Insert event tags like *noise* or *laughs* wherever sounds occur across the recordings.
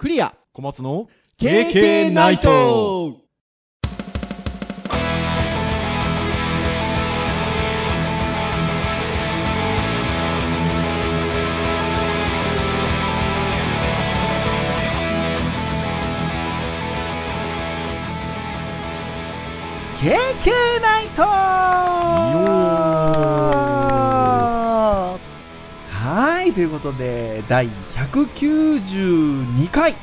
クリア。小松の KK ナイト。ケーケーナイト。はい、ということで、第192回、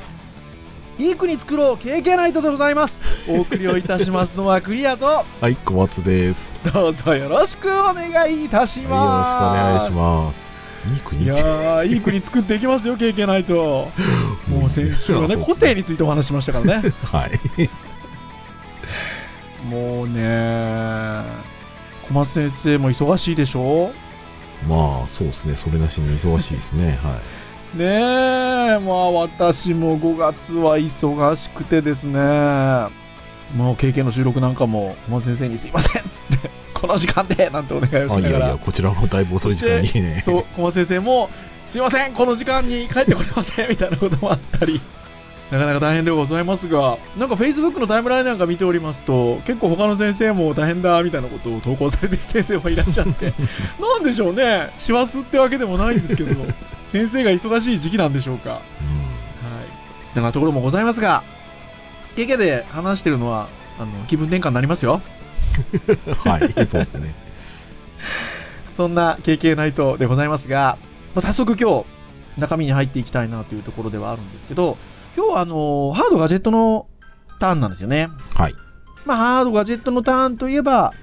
いい国作ろう KK ナイトでございます。お送りをいたしますのはクリアと、はい小松です。どうぞよろしくお願いいたしはいよろしくお願います。します。いい国。いやー、いい国作っていきますよ、KK ナイト。もう先週はね、固定についてお話ししましたからね。はい。もうね、小松先生も忙しいでしょ？まあそうですね。それなしに忙しいですね。はねえ、まあ私も5月は忙しくてですね、もう経験の収録なんかも、小松先生にすいませんっつって、この時間でなんてお願いをいあいやいしながら、やこちらもだいぶ遅い時間にね。そう、小松先生も、すいません、この時間に帰ってこれませんみたいなこともあったり、なかなか大変でございますが、なんか Facebook のタイムラインなんか見ておりますと、結構他の先生も大変だみたいなことを投稿されてる先生もいらっしゃって、*laughs* なんでしょうね、師走ってわけでもないんですけど、*laughs* 先生が忙しい時期なんでしょうか。はい。だからところもございますが、KK で話してるのは、あの、気分転換になりますよ。う *laughs* んはいそうですねそんな KK ナイトでございますが、まあ、早速今日、中身に入っていきたいなというところではあるんですけど、今日はあの、ハードガジェットのターンなんですよね。はいまあ、ハードガジェットのターンといえば、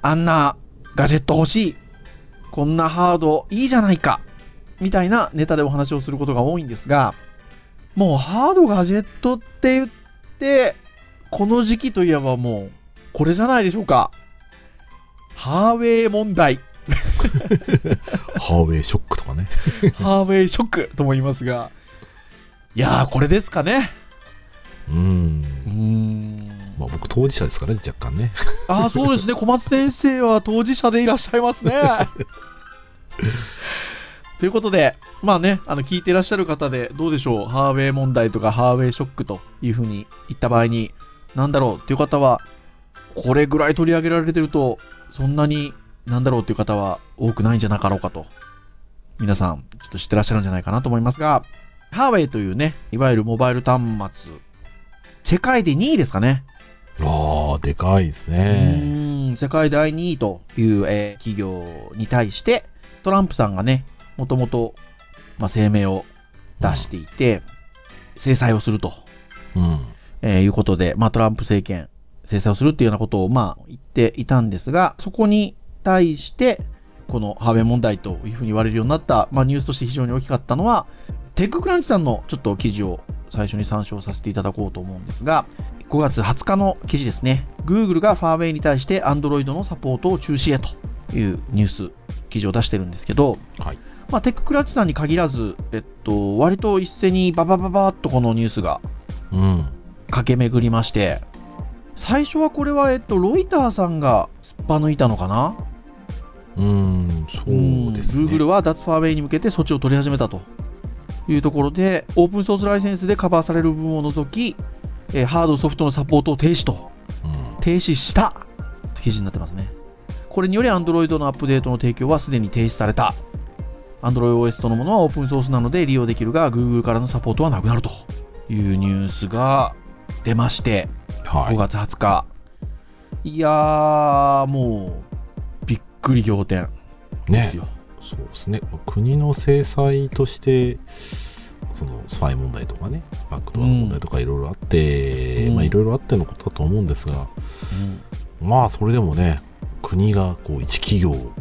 あんなガジェット欲しい。こんなハードいいじゃないか。みたいなネタでお話をすることが多いんですが、もうハードガジェットって言って、この時期といえばもう、これじゃないでしょうか。ハーウェイ問題。*laughs* ハーウェイショックとかね *laughs* ハーウェイショックとも言いますが、いやー、これですかね。うんうーん。まあ僕当事者ですからね若干ねああ、そうですね。*laughs* 小松先生は当事者でいらっしゃいますね。*laughs* ということで、まあね、あの、聞いていらっしゃる方で、どうでしょう？ハーウェイ問題とか、ハーウェイショックというふうに言った場合に、なんだろう？っていう方は、これぐらい取り上げられてると、そんなに、なんだろう？っていう方は多くないんじゃなかろうかと。皆さん、ちょっと知ってらっしゃるんじゃないかなと思いますが、ハーウェイというね、いわゆるモバイル端末、世界で2位ですかね。ああでかいですうねーん世界第2位という、えー企業に対して、トランプさんがね、もともと、まあ、声明を出していて、制裁をすると、うん。えーいうことで、まあ、トランプ政権、制裁をするっていうようなことを、まあ、言っていたんですが、そこに対して、このハーウェイ問題というふうに言われるようになった、まあ、ニュースとして非常に大きかったのは、テッククランチさんのちょっと記事を最初に参照させていただこうと思うんですが、5月20日の記事ですね。Google がファーウェイに対して Android のサポートを中止へというニュース、記事を出してるんですけど、はい。まあ、テッククランチさんに限らず、えっと、割と一斉にババババッとこのニュースがうん。駆け巡りまして、最初はこれは、えっと、ロイターさんがすっぱ抜いたのかな？うんそうですね。Google は脱ファーウェイに向けて措置を取り始めたというところで、オープンソースライセンスでカバーされる部分を除き、えーハード、ソフトのサポートを停止と、うん停止したと記事になってますね。これにより Android のアップデートの提供はすでに停止された。AndroidOS とのものはオープンソースなので利用できるが、Google からのサポートはなくなるというニュースが出まして、5はい月20日。いやー、もう、びっくり仰天でねすよ。そうですね国の制裁としてそのスパイ問題とかねバックドアの問題とかいろいろあって、うんまあいろいろあってのことだと思うんですが、まあそれでもね国がこう一企業を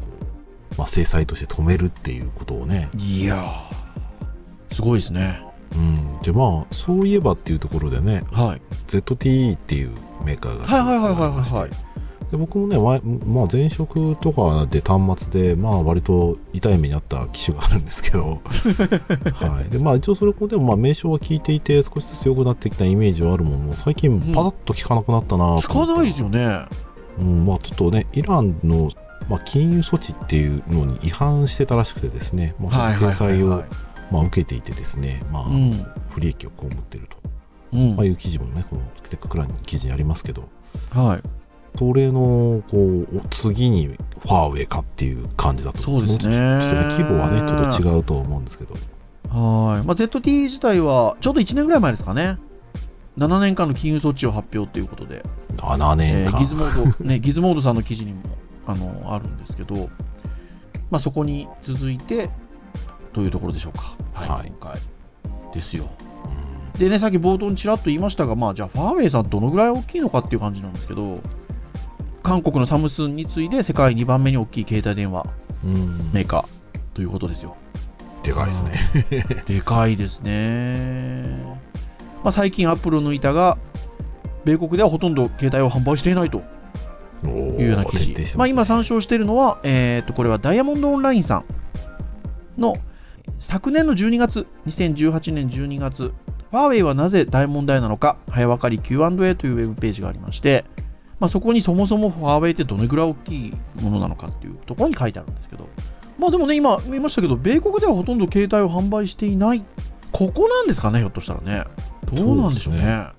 まあ、制裁として止めるっていうことをね、いやー、すごいですね。うん、でまあそういえばっていうところでねはい。ZTE っていうメーカーがはいはいはいはいありましてはい。で僕もね、前まあ、前職とかで端末で、まあ、割と痛い目にあった機種があるんですけど、*laughs* はいでまあ、一応それこでもまあ名称は聞いていて少しずつ良くなってきたイメージはあるものの最近パタッと聞かなくなったなと思った聞かないですよね。うんまあ、ちょっとねイランの、まあ、金融措置っていうのに違反してたらしくてですね、まあ、その制裁をまあ、受けていてですね、まあうん。不利益を被っていると、うんまあ、いう記事もねこのテッククランの記事にありますけどはい。それのこうお次にファーウェイかっていう感じだと思そうですね。ちょっとね規模はねちょっと違うと思うんですけど。はい。まあ、ZT 自体は、ちょうど1年ぐらい前ですかね。7年間の金融措置を発表ということで、7年間、えーギズモード、ね、ギズモードさんの記事にもあのあるんですけど、まあ、そこに続いてというところでしょうか。はい。今回ですよ。うん。でね、さっき冒頭にちらっと言いましたが、まあ、じゃあ、ファーウェイさん、どのぐらい大きいのかっていう感じなんですけど、韓国のサムスンに次いで世界2番目に大きい携帯電話うんメーカーということですよ。でかいですね。*laughs* でかいですね。まあ、最近、アップルを抜いたが、米国ではほとんど携帯を販売していないというような記事。ますねまあ、今参照しているのは、えー、とこれはダイヤモンドオンラインさんの昨年の12月、2018年12月、ファーウェイはなぜ大問題なのか、早分かり Q&A というウェブページがありまして、まあ、そこにそもそもファーウェイってどれぐらい大きいものなのかっていうところに書いてあるんですけど、まあでもね、今言いましたけど、米国ではほとんど携帯を販売していない、ここなんですかね、ひょっとしたらね。どうなんでしょうね。です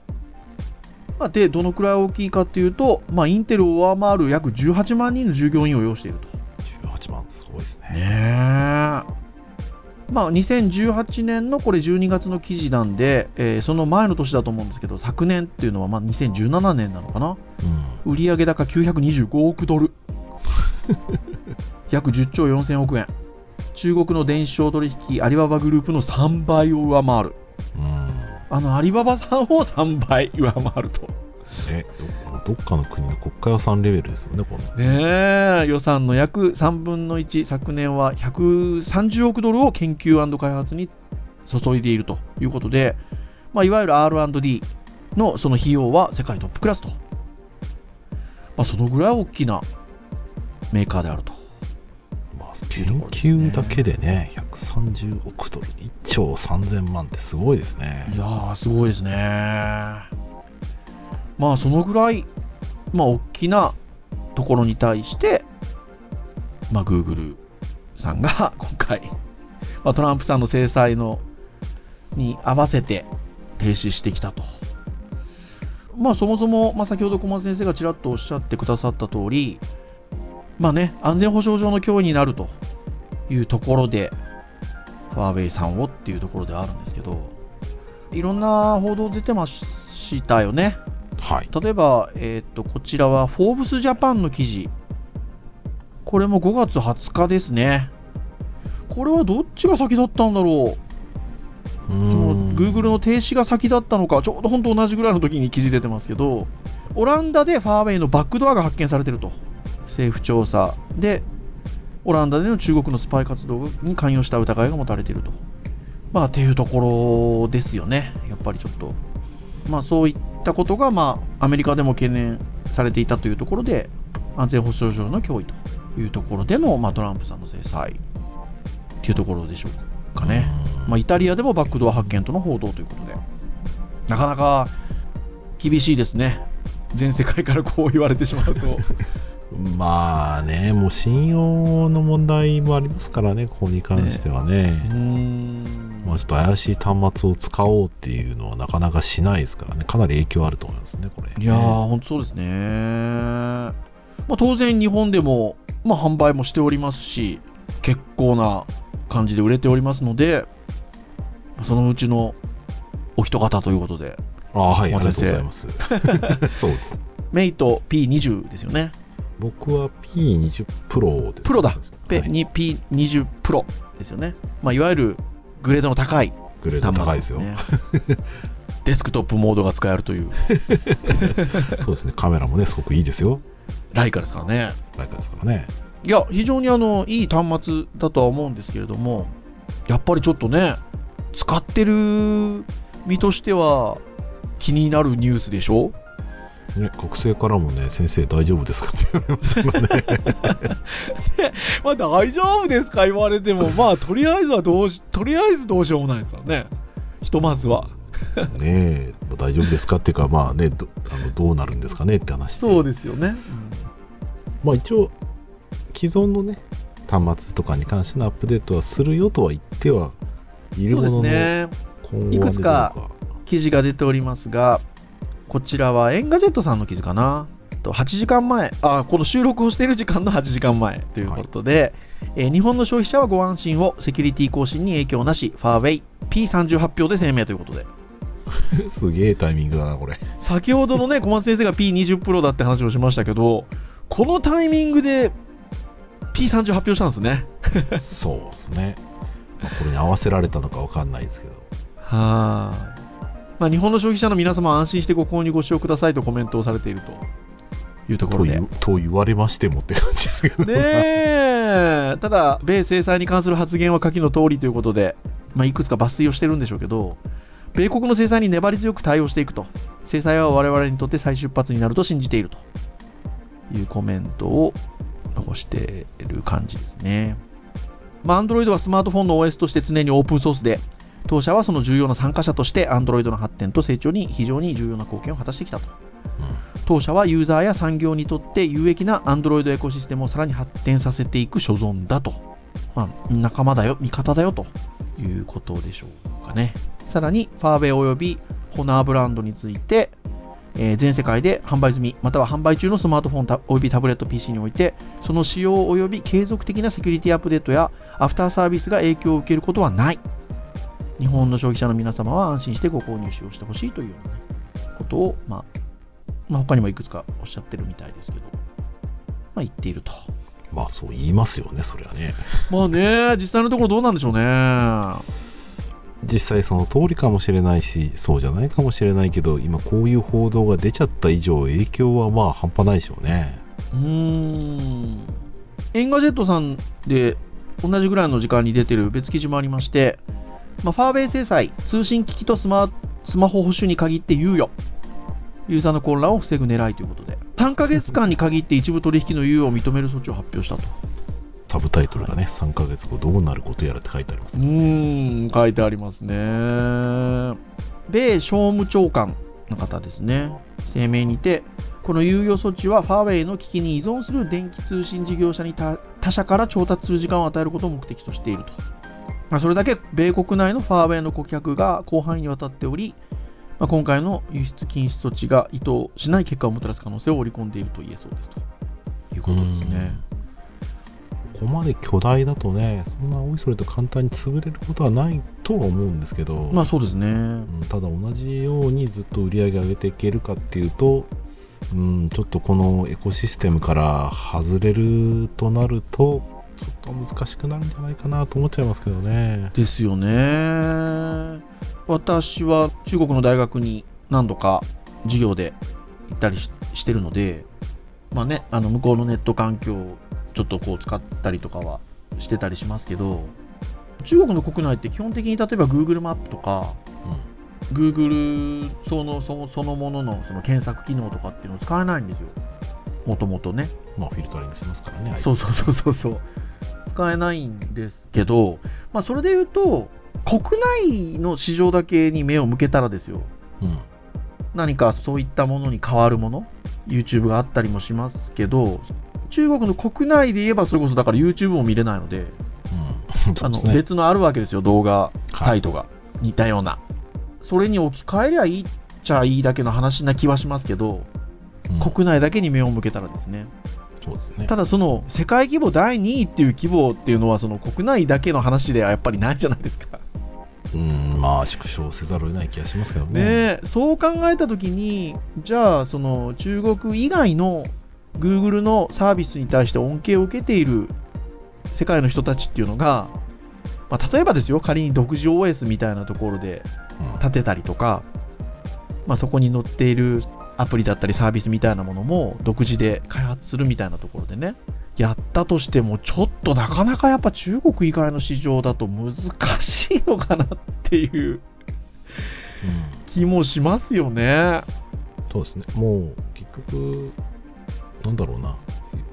まあ、で、どのくらい大きいかっていうと、まあ、インテルを上回る約18万人の従業員を要していると。18万、すごいですね。ねえ。まあ、2018年のこれ12月の記事なんで、えーその前の年だと思うんですけど、昨年っていうのはまあ2017年なのかな？うん売上高925億ドル。*laughs* 約10兆4000億円。中国の電子商取引アリババグループの3倍を上回る。うんあのアリババさんを3倍上回ると。ね、どどっかの国の国家予算レベルですよね、このねえ予算の約3分の1、昨年は130億ドルを研究開発に注いでいるということで、まあ、いわゆる R&D のその費用は世界トップクラスと、まあ、そのぐらい大きなメーカーであると。まあ、研究だけでね、130億ドル、1兆3000万ってすごいですね。いやー、すごいですね。まあ、そのぐらい、まあ、大きなところに対して、まあ、Google さんが *laughs* 今回、まあ、トランプさんの制裁のに合わせて停止してきたと。まあ、そもそも、まあ、先ほど小松先生がちらっとおっしゃってくださった通り、まあね、安全保障上の脅威になるというところで、ファーウェイさんをっていうところではあるんですけど、いろんな報道出てましたよね。はい。例えば、えー、とこちらはフォーブスジャパンの記事。これも5月20日ですね。これはどっちが先だったんだろう？そその Google の停止が先だったのか、ちょうど本当同じぐらいの時に記事出てますけど、オランダでファーウェイのバックドアが発見されてると。政府調査で、オランダでの中国のスパイ活動に関与した疑いが持たれていると。まあ、っていうところですよね。やっぱりちょっと。まあ、そういったことが、まあ、アメリカでも懸念されていたというところで、安全保障上の脅威というところでの、まあ、トランプさんの制裁っていうところでしょうかね。まあ、イタリアでもバックドア発見との報道ということで、なかなか厳しいですね。全世界からこう言われてしまうと。*laughs* まあね、もう信用の問題もありますからね、ここに関してはね。うーんまあ、ちょっと怪しい端末を使おうっていうのはなかなかしないですからね、かなり影響あると思いますね、これ。いやー、本当そうですね。まあ、当然、日本でも、まあ、販売もしておりますし、結構な感じで売れておりますので、そのうちのお一方ということで、ああ、はい、ありがとうございます。*laughs* そうです。メイト P20 ですよね。僕は P20 プロです。プロだペはいに P20 プロですよね。まあ、いわゆるグレードの高いグレード高いですよ。ね。*laughs* デスクトップモードが使えるという *laughs* そうですね、カメラもね、すごくいいですよ。ライカですからね。ライカですからね。いや、非常にあのいい端末だとは思うんですけれども、やっぱりちょっとね、使ってる身としては気になるニュースでしょ？ね、学生からもね、先生大丈夫ですかって言われますよね。*laughs* まあ大丈夫ですか言われても、まあとりあえずはどうし、とりあえずどうしようもないですからね。ひとまずは。*laughs* ねえ、大丈夫ですかっていうか、まあね、どあのどうなるんですかねって話で。そうですよね。まあ一応、既存のね、端末とかに関してのアップデートはするよとは言ってはいるものの、ね。いくつか記事が出ておりますが、こちらはエンガジェットさんの記事かな。と8時間前あ、この収録をしている時間の8時間前ということで、えー日本の消費者はご安心を、セキュリティ更新に影響なし、ファーウェイ P30 発表で声明ということで、*laughs* すげえタイミングだな、これ。先ほどのね、*laughs* 小松先生が P20 プロだって話をしましたけど、このタイミングで P30 発表したんですね。*laughs* そうですね。まあ、これに合わせられたのかわかんないですけど。はーい。まあ、日本の消費者の皆様は安心してご購入ご使用くださいとコメントをされているというとことろで。と言われましてもって感じだけど。ねえ、ただ、米制裁に関する発言は下記の通りということで、まあ、いくつか抜粋をしてるんでしょうけど、米国の制裁に粘り強く対応していくと、制裁は我々にとって再出発になると信じているというコメントを残している感じですね。まあ、Android はスマートフォンの OS として常にオープンソースで、当社はその重要な参加者として Android の発展と成長に非常に重要な貢献を果たしてきたと。当社はユーザーや産業にとって有益な Android エコシステムをさらに発展させていく所存だと。まあ、仲間だよ、味方だよということでしょうかね。さらに、ファーウェイおよびホナーブランドについて、えー全世界で販売済み、または販売中のスマートフォンたおよびタブレット PC において、その使用および継続的なセキュリティアップデートやアフターサービスが影響を受けることはない。日本の消費者の皆様は安心してご購入使用してほしいというような、ね、ことを、まあ、まあ、他にもいくつかおっしゃってるみたいですけど、まあ、言っていると。まあそう言いますよね、そりゃね。まあね、実際のところどうなんでしょうね。実際その通りかもしれないし、そうじゃないかもしれないけど、今こういう報道が出ちゃった以上、影響はまあ半端ないでしょうね。うーん。エンガジェットさんで同じぐらいの時間に出てる別記事もありまして、まあ、ファーウェイ制裁、通信機器とスマスマホ保守に限って猶予。ユーザーの混乱を防ぐ狙いということで、3ヶ月間に限って一部取引の猶予を認める措置を発表したと。サブタイトルがね、3ヶ月後どうなることやらって書いてありますう。ーん、書いてありますね。米商務長官の方ですね。声明にて、この猶予措置はファーウェイの機器に依存する電気通信事業者に他他社から調達する時間を与えることを目的としていると。まあ、それだけ米国内のファーウェイの顧客が広範囲にわたっており、まあ、今回の輸出禁止措置が意図しない結果をもたらす可能性を織り込んでいると言えそうですということですね。ここまで巨大だとね、そんなおいそれと簡単に潰れることはないとは思うんですけど、まあそうですね。うんただ同じようにずっと売り上げ上げていけるかっていうと、うん、ちょっとこのエコシステムから外れるとなると、ちょっと難しくなるんじゃないかなと思っちゃいますけどね。ですよね。私は中国の大学に何度か授業で行ったりししてるので、まあね、あの向こうのネット環境をちょっとこう使ったりとかはしてたりしますけど、中国の国内って基本的に例えば Google マップとか、Google そのそのそのもののその検索機能とかっていうのを使えないんですよ。もともとね。まあ、フィルタリングしますからね。そうそうそうそうそう。使えないんですけど、まあ、それで言うと、国内の市場だけに目を向けたらですよ、うん。何かそういったものに変わるもの、YouTube があったりもしますけど、中国の国内で言えば、それこそだから YouTube も見れないので、うん。*laughs* そあの。別のあるわけですよ、動画はいサイトが、似たような。それに置き換えりゃいいっちゃいいだけの話な気はしますけど、うん国内だけに目を向けたらですね、そうですね。ただその世界規模第2位っていう規模っていうのはその国内だけの話ではやっぱりないじゃないですか。うん、まあ、縮小せざるを得ない気がしますけどね。そう考えたときにじゃあその中国以外の Google のサービスに対して恩恵を受けている世界の人たちっていうのが、まあ、例えばですよ仮に独自 OS みたいなところでうん立てたりとか、まあ、そこに載っているアプリだったりサービスみたいなものも独自で開発するみたいなところでね。やったとしてもちょっとなかなかやっぱ中国以外の市場だと難しいのかなっていう。うん。気もしますよね。そうですね。もう、結局、なんだろうな、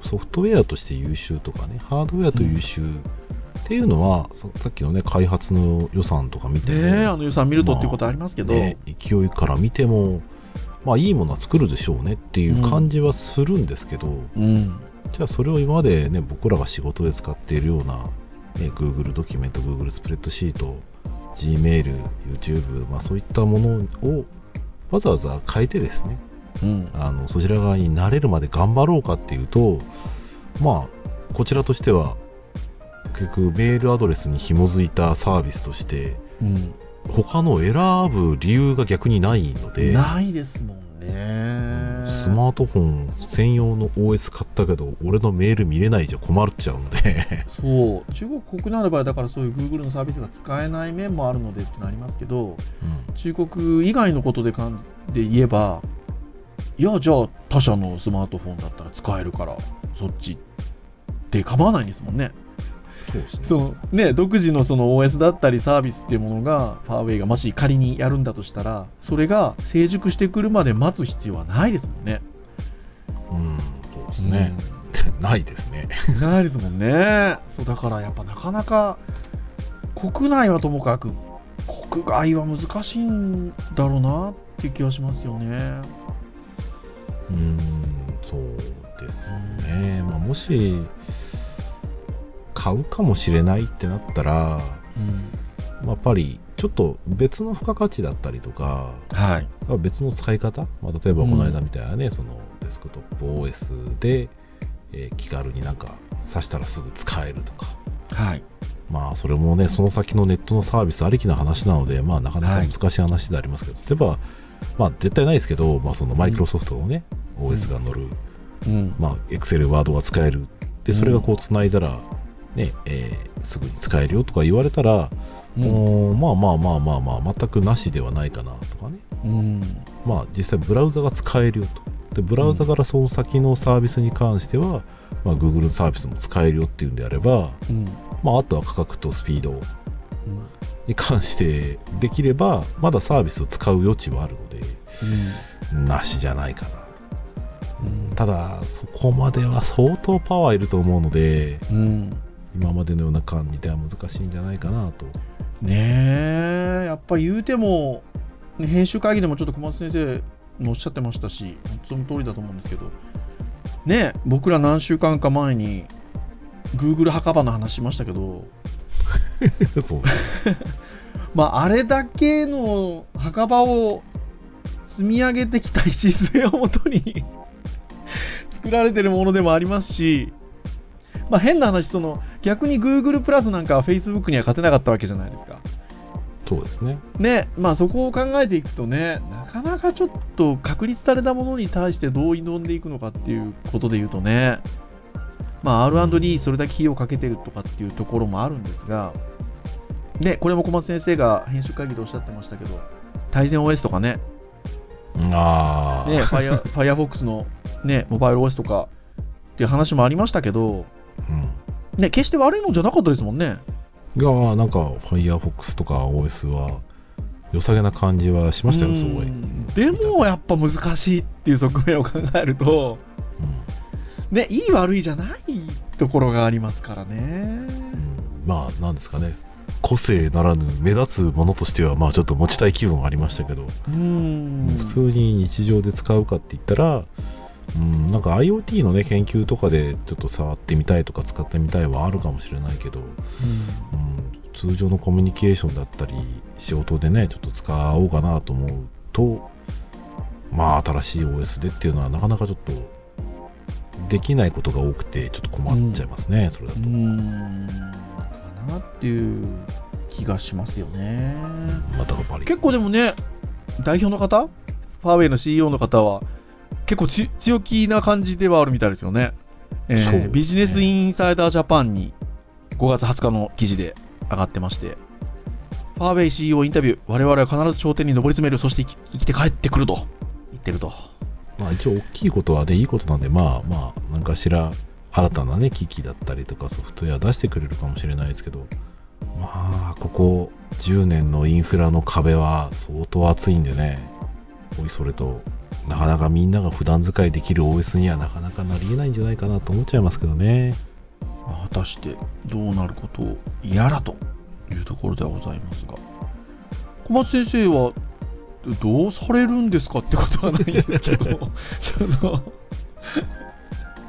ソフトウェアとして優秀とかね、ハードウェアと優秀っていうのは、そさっきのね、開発の予算とか見ても、ねえあの予算見るとっていうことありますけど、ね、勢いから見ても、まあ、いいものは作るでしょうねっていう感じはするんですけど、うん、じゃあそれを今までね僕らが仕事で使っているような、ね、Google ドキュメント Google スプレッドシート Gmail、YouTube、まあ、そういったものをわざわざ変えてですねうん。あのそちら側に慣れるまで頑張ろうかっていうとまあこちらとしては結局メールアドレスに紐づいたサービスとしてうん。他のを選ぶ理由が逆にないのでないですもんね。スマートフォン専用の OS 買ったけど俺のメール見れないじゃ困っちゃうので。そう。中国国内の場合だからそういう Google のサービスが使えない面もあるのでってなりますけど中国以外のことでかんで言えばいやじゃあ他社のスマートフォンだったら使えるからそっちで構わないんですもんね *laughs* そうねそのね独自のその OS だったりサービスっていうものがファーウェイがもし仮にやるんだとしたらそれが成熟してくるまで待つ必要はないですもんね。うんそうですね、ないですね。う *laughs* んないですもんね。そうだからやっぱなかなか国内はともかく国外は難しいんだろうなっていう気はしますよね。うんそうですね、まあ、もし買うかもしれないってなったら、うん。まあやっぱりちょっと別の付加価値だったりとかはい。別の使い方、まあ、例えばこの間みたいなね、そのデスクトップ OS で、えー気軽になんか挿したらすぐ使えるとか。はい。まあそれもねその先のネットのサービスありきな話なのでまあなかなか難しい話でありますけど、例えばまあ絶対ないですけど、まあ、そのマイクロソフトのね、OS が乗る、うん。まあ、Excel、Word が使える。でそれがこう繋いだら、ねえーすぐに使えるよとか言われたら、うん。まあまあまあまあまあ全くなしではないかなとかね。うん。まあ実際ブラウザが使えるよと。でブラウザからその先のサービスに関しては、まあ、Google のサービスも使えるよっていうんであれば、うん。まあ、あとは価格とスピードに関してできればまだサービスを使う余地はあるのでなしじゃないかなうん。ただそこまでは相当パワーいると思うのでうん今までのような感じでは難しいんじゃないかなと。ねえやっぱ言うても、ね編集会議でもちょっと小松先生もおっしゃってましたしその通りだと思うんですけどねえ僕ら何週間か前に Google 墓場の話しましたけど *laughs* そう *laughs* まああれだけの墓場を積み上げてきた礎をもとに *laughs* 作られてるものでもありますしまあ変な話その逆に Google プラスなんかは Facebook には勝てなかったわけじゃないですか。そうですね。ねまあそこを考えていくとねなかなかちょっと確立されたものに対してどう挑んでいくのかっていうことで言うとねまあ R&D それだけ費用をかけてるとかっていうところもあるんですがでこれも小松先生が編集会議でおっしゃってましたけど対戦 OS とかね。ああ、ね Fire Firefox のねモバイル OS とかっていう話もありましたけどうんね決して悪いもんじゃなかったですもんね。がなんか Firefox とか OS は良さげな感じはしましたよすごい、うんでもやっぱ難しいっていう側面を考えるとね、いい悪いじゃないところがありますからね。うん。まあなんですかね。個性ならぬ目立つものとしてはまあちょっと持ちたい気分はありましたけど、うん。普通に日常で使うかって言ったら、うん、なんか IoT のね研究とかでちょっと触ってみたいとか使ってみたいはあるかもしれないけど、うん、通常のコミュニケーションだったり仕事でねちょっと使おうかなと思うとまあ新しい OS でっていうのはなかなかちょっとできないことが多くてちょっと困っちゃいますね、それだとう。ん。かなっていう気がしますよね。またやっぱり結構でもね、代表の方、ファーウェイの CEO の方は、結構ち強気な感じではあるみたいですよね。えーね。ビジネスインサイダージャパンに5月20日の記事で上がってまして、ファーウェイ CEO インタビュー、我々は必ず頂点に上り詰める、そして生き生きて帰ってくると。言ってると。まあ一応大きいことはねいいことなんでまあまあ何かしら新たなね機器だったりとかソフトウェア出してくれるかもしれないですけど。まあここ10年のインフラの壁は相当厚いんでね。おいそれとなかなかみんなが普段使いできる OS にはなかなかなりえないんじゃないかなと思っちゃいますけどね。まあ果たしてどうなることをやらというところではございますが小松先生はどうされるんですかってことはないんですけど。その *laughs*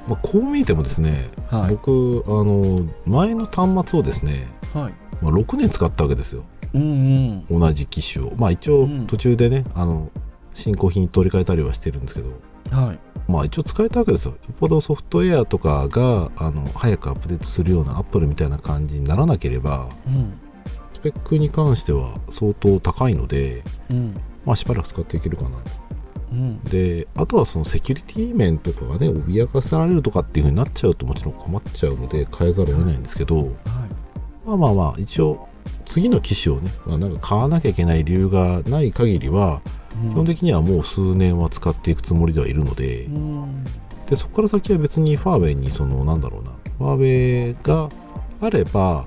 まあ、*laughs* こう見てもですね、はい僕あの前の端末をですね、はい。まあ、6年使ったわけですよ。ううんうん。同じ機種を。まあ一応うん。途中でね、あの新興品に取り替えたりはしてるんですけどはい。まあ一応使えたわけですよよっぽどソフトウェアとかがあの早くアップデートするようなアップルみたいな感じにならなければうん。スペックに関しては相当高いのでうん。まあしばらく使っていけるかなうん。であとはそのセキュリティ面とかがね脅かされるとかっていう風になっちゃうともちろん困っちゃうので変えざるを得ないんですけど、はい。まあまあまあ一応次の機種をね、まあ、なんか買わなきゃいけない理由がない限りは基本的にはもう数年は使っていくつもりではいるのでうん。でそこから先は別にファーウェイにそのなんだろうなファーウェイがあれば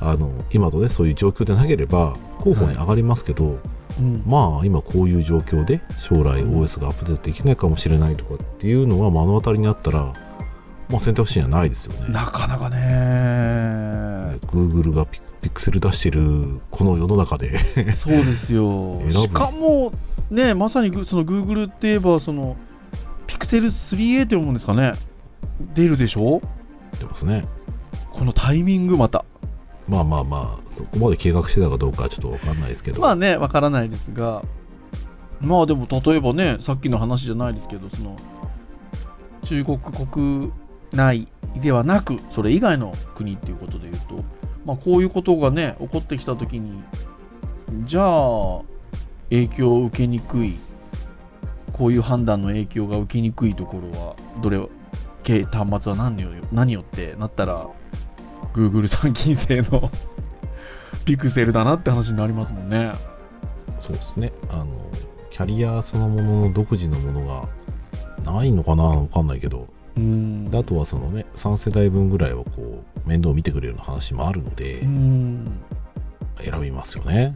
あの今のねそういう状況でなければ候補に上がりますけど、うん。まあ今こういう状況で将来うん OS がアップデートできないかもしれないとかっていうのが目の当たりにあったら、まあ、選択肢にはないですよね。なかなかね。Google がピピクセル出してるこの世の中で。そうですよ。*laughs* しかも、ね、まさにグその Google って言えば、その、ピクセル 3A って思うんですかね。出るでしょ？出ますね。このタイミングまた。まあまあまあそこまで計画してたかどうかはちょっとわかんないですけど、まあね、わからないですが、まあでも例えばね、さっきの話じゃないですけど、その中国国内ではなく、それ以外の国っていうことで言うと、まあこういうことがね、起こってきたときに、じゃあ、影響を受けにくい、こういう判断の影響が受けにくいところは、どれ、系端末は何よ何よってなったら、Google 参勤制の *laughs* ピクセルだなって話になりますもんね。そうですねあのキャリアそのものの独自のものがないのかなわかんないけどうん。であとはそのね3世代分ぐらいはこう面倒を見てくれるような話もあるので、うん。ね選びますよね。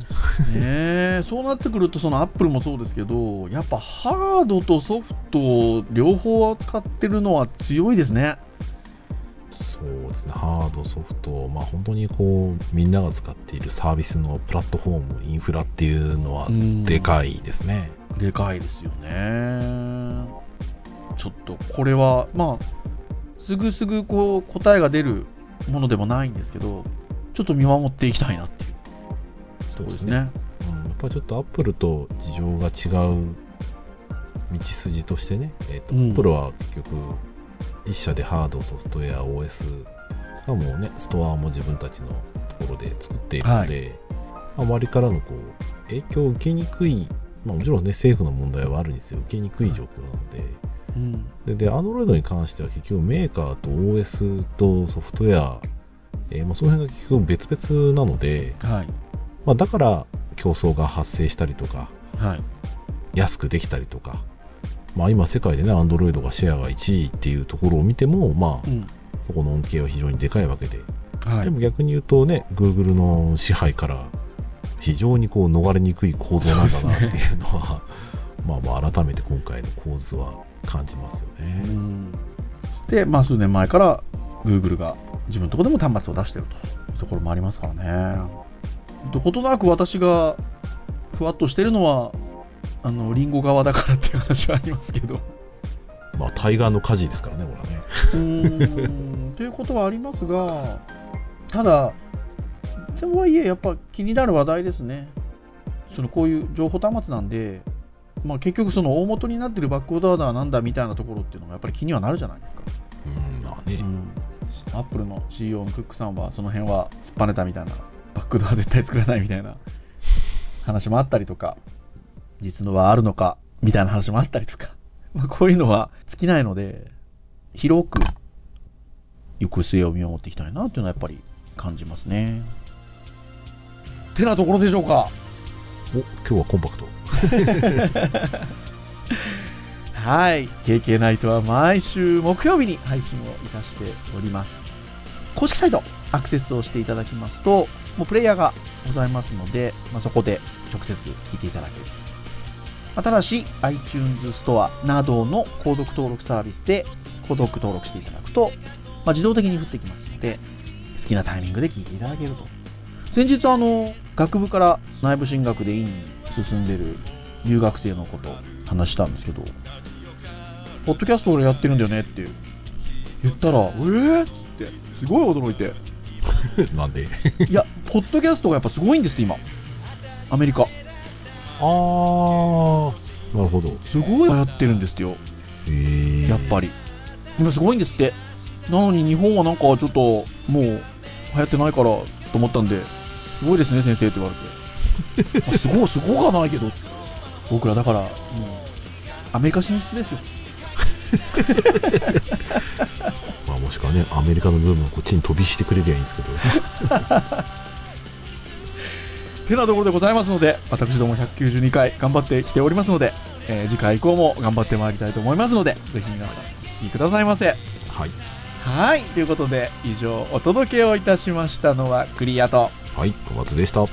え。*laughs* そうなってくるとそのアップルもそうですけどやっぱハードとソフト両方扱ってるのは強いですね。そうですね。ハードソフトまあ本当にこうみんなが使っているサービスのプラットフォームインフラっていうのはでいかいですね、でかいですよねちょっとこれはまあすぐすぐこう答えが出るものでもないんですけどちょっと見守っていきたいなっていう。ところですね。うん、やっぱりちょっとアップルと事情が違う道筋としてね、えーとうん。アップルは結局一社でハードソフトウェア OS しかもねストアも自分たちのところで作っているので、まあ周りからのこう影響を受けにくい、まあ、もちろんね政府の問題はあるにせよ受けにくい状況なので、うん。でで、Android に関しては結局メーカーと OS とソフトウェア、えーまあ、その辺が結局別々なので、はい。まあ、だから競争が発生したりとかはい。安くできたりとか、まあ、今世界でね Android がシェアが1位っていうところを見ても、まあ、うん。そこの恩恵は非常にでかいわけで、はい。でも逆に言うとね Google の支配から非常にこう逃れにくい構造なんだなっていうのは *laughs* まあまあ改めて今回の構図は感じますよね。で、まあ、数年前から Google が自分のところでも端末を出してるというところもありますからね。どことなく私がふわっとしてるのは、あのリンゴ側だからっていう話はありますけど。まあ対岸の火事ですからねこれはね。うーんということはありますが、ただ、とはいえ、やっぱ気になる話題ですね。そのこういう情報端末なんで、まあ、結局、その大元になってるバックオーダーだなんだみたいなところっていうのがやっぱり気にはなるじゃないですか。うんまあね、アップルの CEO のクックさんはその辺は突っぱねたみたいなバックドア絶対作らないみたいな話もあったりとか実のはあるのかみたいな話もあったりとか、*laughs* まあ、こういうのは尽きないので広く行く末を見守っていきたいなっていうのはやっぱり感じますね。てなところでしょうか。お今日はコンパクト。*laughs* はい。KK ナイトは毎週木曜日に配信をいたしております。公式サイトアクセスをしていただきますと、もうプレイヤーがございますので、まあ、そこで直接聞いていただける。まただし、iTunes ストアなどの購読登録サービスで購読登録していただくと、まあ、自動的に降ってきますので、好きなタイミングで聞いていただけると。先日、あの、学部から内部進学で院に進んでる留学生のことを話したんですけど、ポッドキャスト俺やってるんだよねって言ったら、えー？っつって、すごい驚いて。*laughs* なんで？*laughs* いや、ポッドキャストがやっぱすごいんですって、今。アメリカ。あー、なるほど。すごい流行ってるんですよ、へーやっぱり。でもすごいんですって。なのに日本はなんかちょっと、もう、流行ってないからと思ったんで、すごいですね、先生って言われて。*laughs* あすごい、すごがないけど。僕らだから、もう、アメリカ進出ですよ。*laughs* まあ、もしくはね、アメリカのブームがこっちに飛びしてくれりゃいいんですけど。*laughs* てなところでございますので、私ども192回頑張ってきておりますので、えー次回以降も頑張ってまいりたいと思いますので、ぜひ皆さん、お聞きくださいませ。はい。はい、ということで、以上、お届けをいたしましたのはクリアと、はい、小松でした。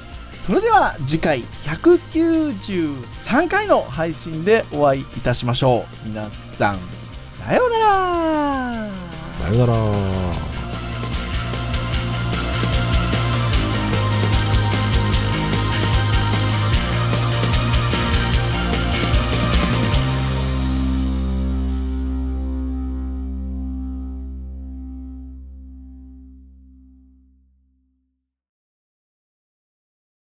それでは次回193回の配信でお会いいたしましょう。皆さん、さようならさよなら。